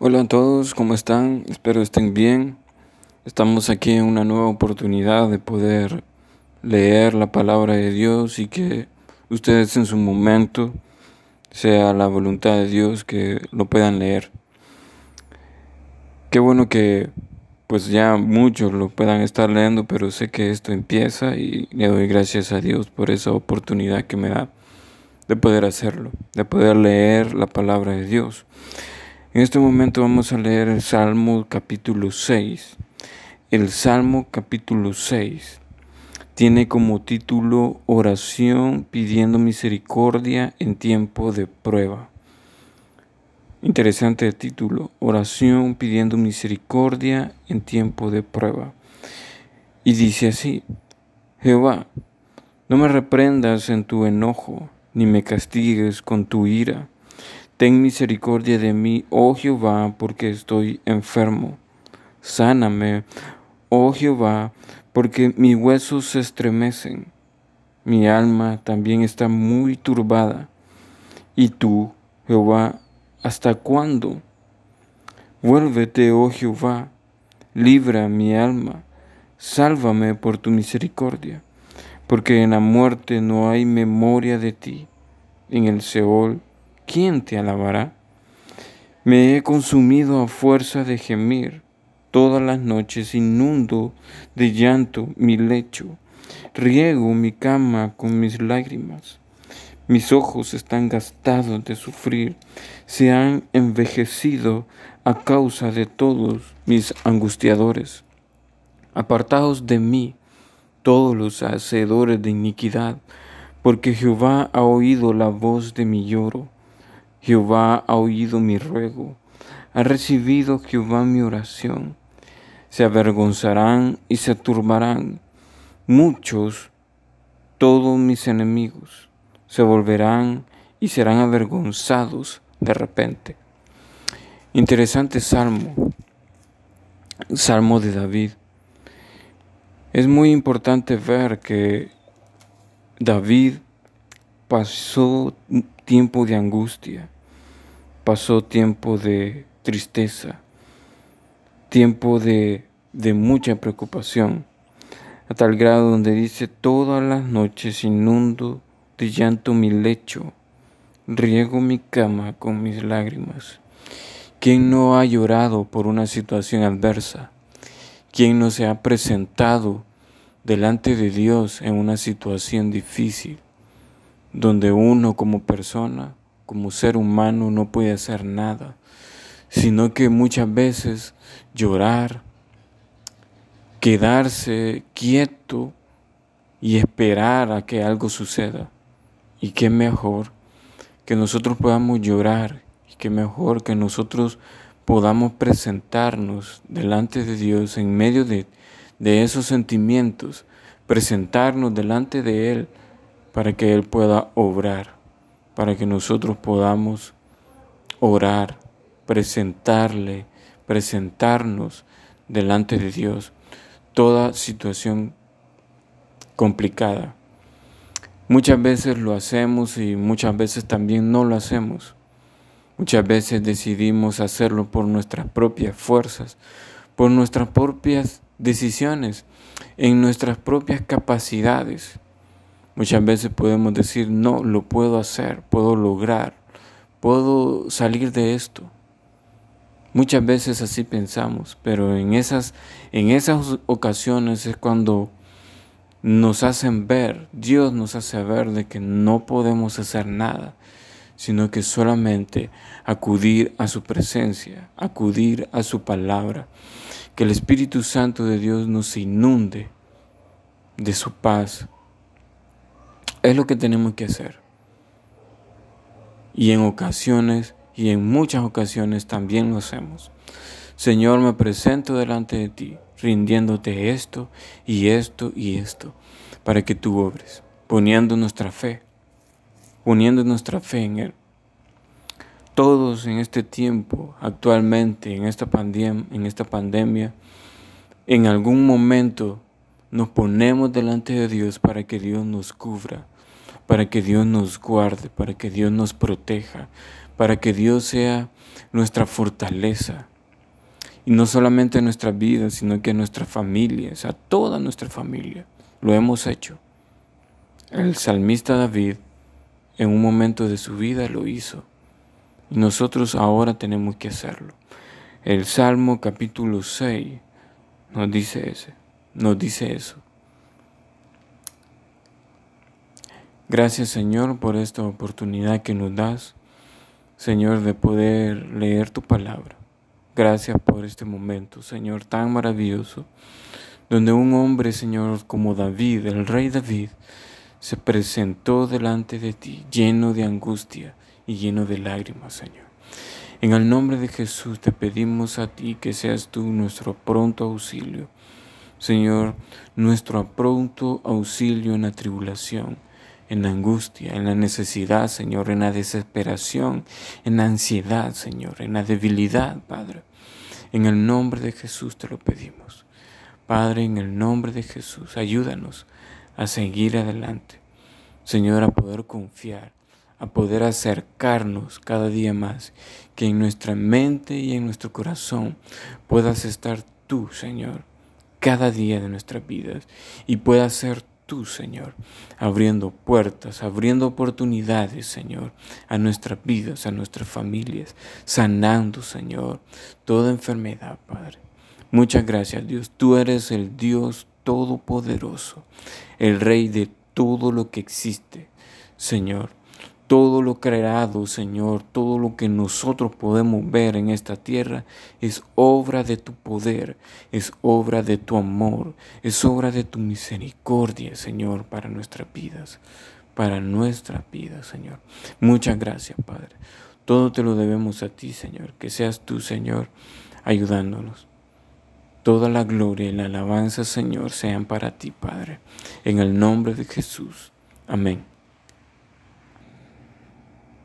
Hola a todos, ¿cómo están? Espero estén bien. Estamos aquí en una nueva oportunidad de poder leer la palabra de Dios y que ustedes en su momento sea la voluntad de Dios que lo puedan leer. Qué bueno que pues ya muchos lo puedan estar leyendo, pero sé que esto empieza y le doy gracias a Dios por esa oportunidad que me da de poder hacerlo, de poder leer la palabra de Dios. En este momento vamos a leer el Salmo capítulo 6. El Salmo capítulo 6 tiene como título Oración pidiendo misericordia en tiempo de prueba. Interesante el título, Oración pidiendo misericordia en tiempo de prueba. Y dice así, Jehová, no me reprendas en tu enojo, ni me castigues con tu ira Ten misericordia de mí, oh Jehová, porque estoy enfermo. Sáname, oh Jehová, porque mis huesos se estremecen. Mi alma también está muy turbada. ¿Y tú, Jehová, hasta cuándo? Vuélvete, oh Jehová, libra mi alma, sálvame por tu misericordia, porque en la muerte no hay memoria de ti, en el Seol ¿quién te alabará? Me he consumido a fuerza de gemir, todas las noches inundo de llanto mi lecho, riego mi cama con mis lágrimas. Mis ojos están gastados de sufrir, se han envejecido a causa de todos mis angustiadores. Apartaos de mí todos los hacedores de iniquidad, porque Jehová ha oído la voz de mi lloro Jehová ha oído mi ruego, ha recibido Jehová mi oración. Se avergonzarán y se turbarán muchos, todos mis enemigos, se volverán y serán avergonzados de repente. Interesante salmo, salmo de David. Es muy importante ver que David pasó tiempo de angustia, pasó tiempo de tristeza, tiempo de, de mucha preocupación, a tal grado donde dice, todas las noches inundo de llanto mi lecho, riego mi cama con mis lágrimas. ¿Quién no ha llorado por una situación adversa? ¿Quién no se ha presentado delante de Dios en una situación difícil, donde uno como persona como ser humano no puede hacer nada, sino que muchas veces llorar, quedarse quieto y esperar a que algo suceda. Y qué mejor que nosotros podamos llorar y qué mejor que nosotros podamos presentarnos delante de Dios en medio de, de esos sentimientos, presentarnos delante de Él para que Él pueda obrar para que nosotros podamos orar, presentarle, presentarnos delante de Dios toda situación complicada. Muchas veces lo hacemos y muchas veces también no lo hacemos. Muchas veces decidimos hacerlo por nuestras propias fuerzas, por nuestras propias decisiones, en nuestras propias capacidades. Muchas veces podemos decir, no, lo puedo hacer, puedo lograr, puedo salir de esto. Muchas veces así pensamos, pero en esas, en esas ocasiones es cuando nos hacen ver, Dios nos hace ver de que no podemos hacer nada, sino que solamente acudir a su presencia, acudir a su palabra, que el Espíritu Santo de Dios nos inunde de su paz, es lo que tenemos que hacer. Y en ocasiones, y en muchas ocasiones también lo hacemos. Señor, me presento delante de ti, rindiéndote esto y esto y esto, para que tú obres, poniendo nuestra fe, poniendo nuestra fe en Él. Todos en este tiempo, actualmente, en esta, pandemia, en esta pandemia, en algún momento nos ponemos delante de Dios para que Dios nos cubra, para que Dios nos guarde, para que Dios nos proteja, para que Dios sea nuestra fortaleza. Y no solamente en nuestra vida, sino que en nuestras familias, a toda nuestra familia. Lo hemos hecho. El salmista David en un momento de su vida lo hizo. Y nosotros ahora tenemos que hacerlo. El Salmo capítulo 6 nos dice ese, nos dice eso. Gracias Señor por esta oportunidad que nos das, Señor, de poder leer tu palabra. Gracias por este momento, Señor, tan maravilloso, donde un hombre, Señor, como David, el rey David, se presentó delante de ti lleno de angustia y lleno de lágrimas, Señor. En el nombre de Jesús te pedimos a ti que seas tú nuestro pronto auxilio. Señor, nuestro pronto auxilio en la tribulación en la angustia, en la necesidad, Señor, en la desesperación, en la ansiedad, Señor, en la debilidad, Padre. En el nombre de Jesús te lo pedimos. Padre, en el nombre de Jesús, ayúdanos a seguir adelante. Señor, a poder confiar, a poder acercarnos cada día más, que en nuestra mente y en nuestro corazón puedas estar tú, Señor, cada día de nuestras vidas y puedas ser tú, Señor, abriendo puertas, abriendo oportunidades, Señor, a nuestras vidas, a nuestras familias, sanando, Señor, toda enfermedad, Padre. Muchas gracias, Dios. Tú eres el Dios todopoderoso, el Rey de todo lo que existe, Señor todo lo creado, Señor, todo lo que nosotros podemos ver en esta tierra es obra de tu poder, es obra de tu amor, es obra de tu misericordia, Señor, para nuestras vidas, para nuestras vidas, Señor. Muchas gracias, Padre. Todo te lo debemos a ti, Señor. Que seas tú, Señor, ayudándonos. Toda la gloria y la alabanza, Señor, sean para ti, Padre. En el nombre de Jesús. Amén.